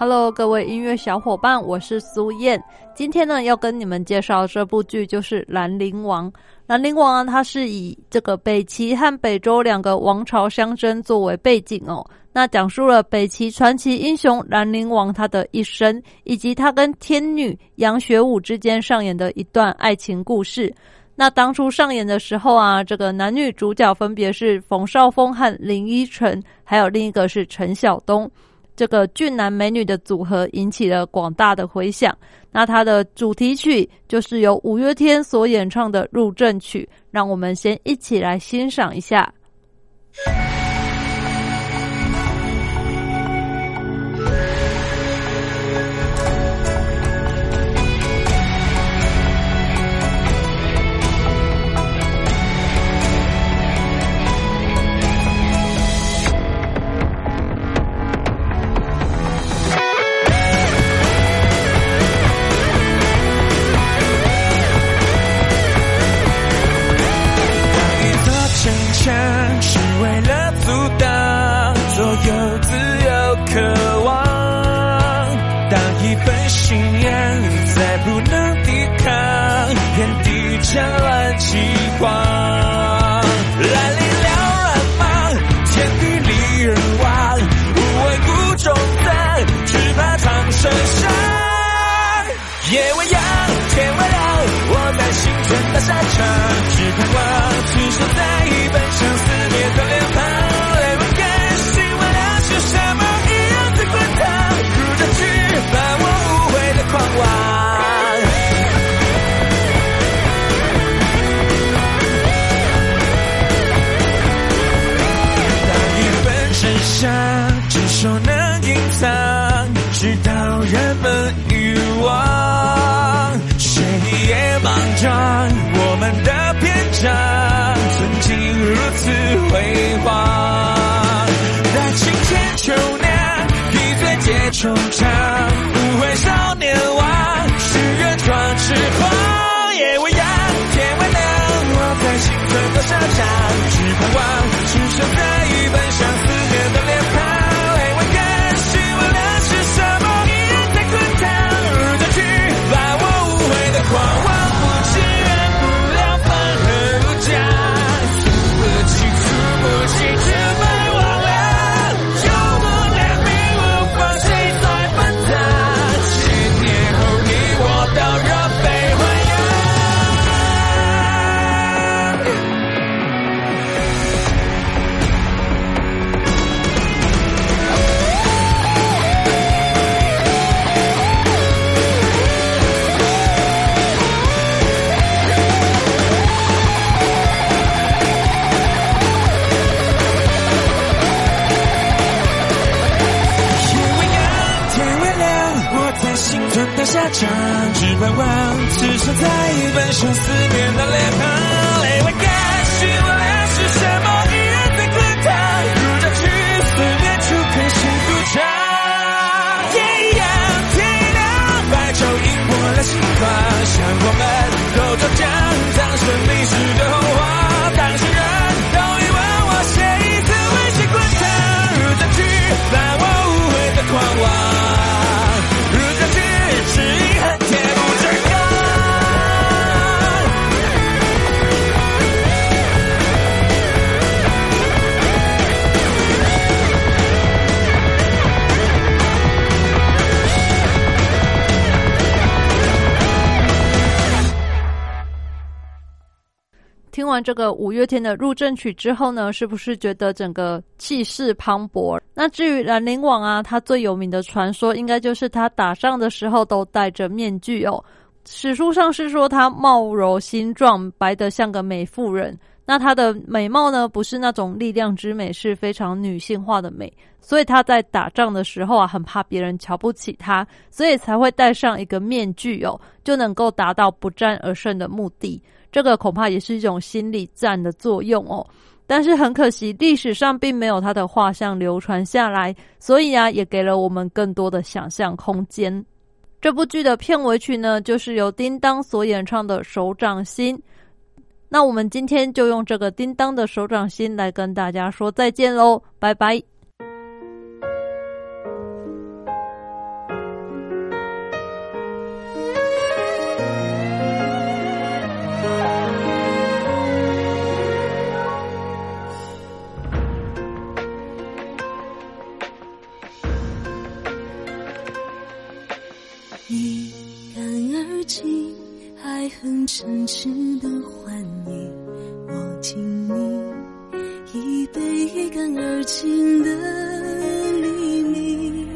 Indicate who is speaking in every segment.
Speaker 1: Hello，各位音乐小伙伴，我是苏燕。今天呢，要跟你们介绍这部剧，就是《兰陵王》。《兰陵王》啊，它是以这个北齐和北周两个王朝相争作为背景哦。那讲述了北齐传奇英雄兰陵王他的一生，以及他跟天女杨雪舞之间上演的一段爱情故事。那当初上演的时候啊，这个男女主角分别是冯绍峰和林依晨，还有另一个是陈晓东。这个俊男美女的组合引起了广大的回响。那它的主题曲就是由五月天所演唱的入阵曲，让我们先一起来欣赏一下。
Speaker 2: 夜未央，天未亮，我在星辰大沙场，只盼望，只守在，奔向。长治盼望此生再奔向思念的脸庞。
Speaker 1: 听完这个五月天的入阵曲之后呢，是不是觉得整个气势磅礴？那至于兰陵王啊，他最有名的传说应该就是他打仗的时候都戴着面具哦。史书上是说他貌柔心壮，白得像个美妇人。那他的美貌呢，不是那种力量之美，是非常女性化的美。所以他在打仗的时候啊，很怕别人瞧不起他，所以才会戴上一个面具哦，就能够达到不战而胜的目的。这个恐怕也是一种心理战的作用哦。但是很可惜，历史上并没有他的画像流传下来，所以啊，也给了我们更多的想象空间。这部剧的片尾曲呢，就是由叮当所演唱的《手掌心》。那我们今天就用这个叮当的手掌心来跟大家说再见喽，拜拜。
Speaker 3: 干而尽，爱恨嗔痴的欢迎，我敬你一杯一干而尽的黎明，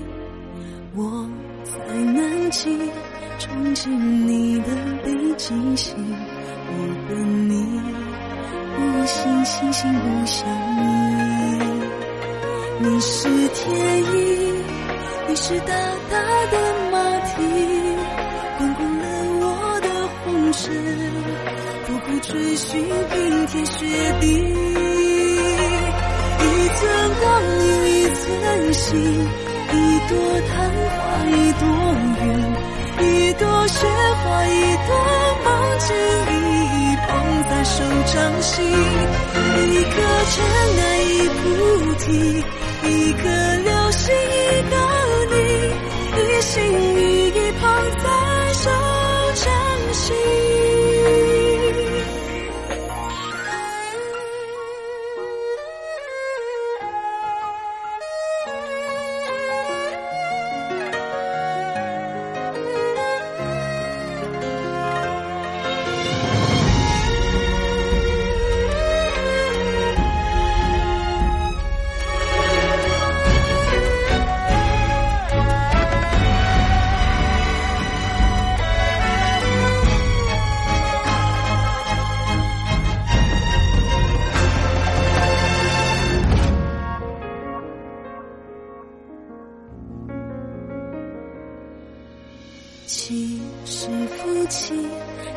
Speaker 3: 我在南极憧憬你的北极星，我等你不信星星不相依，你是天意，你是大大寻冰天雪地，一寸光阴一寸心，一朵昙花一朵云，一朵雪花一朵梦境，一捧在手掌心，一颗尘埃一菩提，一颗流星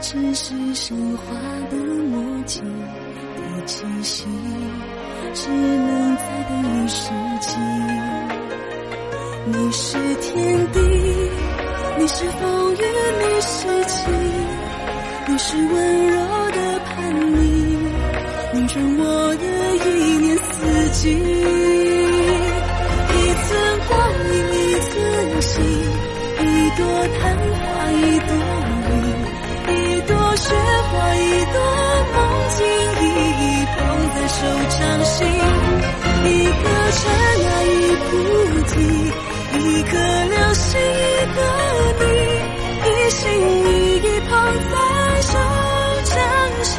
Speaker 3: 只是神话的魔镜的气息，只能再等一世纪。你是天地，你是风雨，你是晴，你是温柔的叛逆，你转我的一年四季。尘埃已不提，一颗流星，一个你，一心一意捧在手掌心。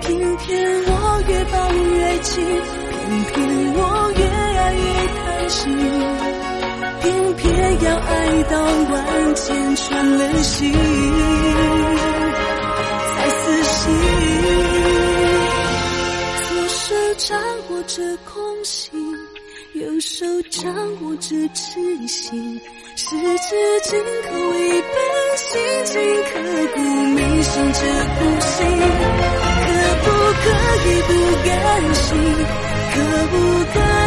Speaker 3: 偏偏我越抱越紧，偏偏我越爱越贪心，偏偏要爱到万箭穿了心。掌握着空心，右手掌握着痴心，十指紧扣一本心经，刻骨铭心。这苦心可不可以不甘心？可不可？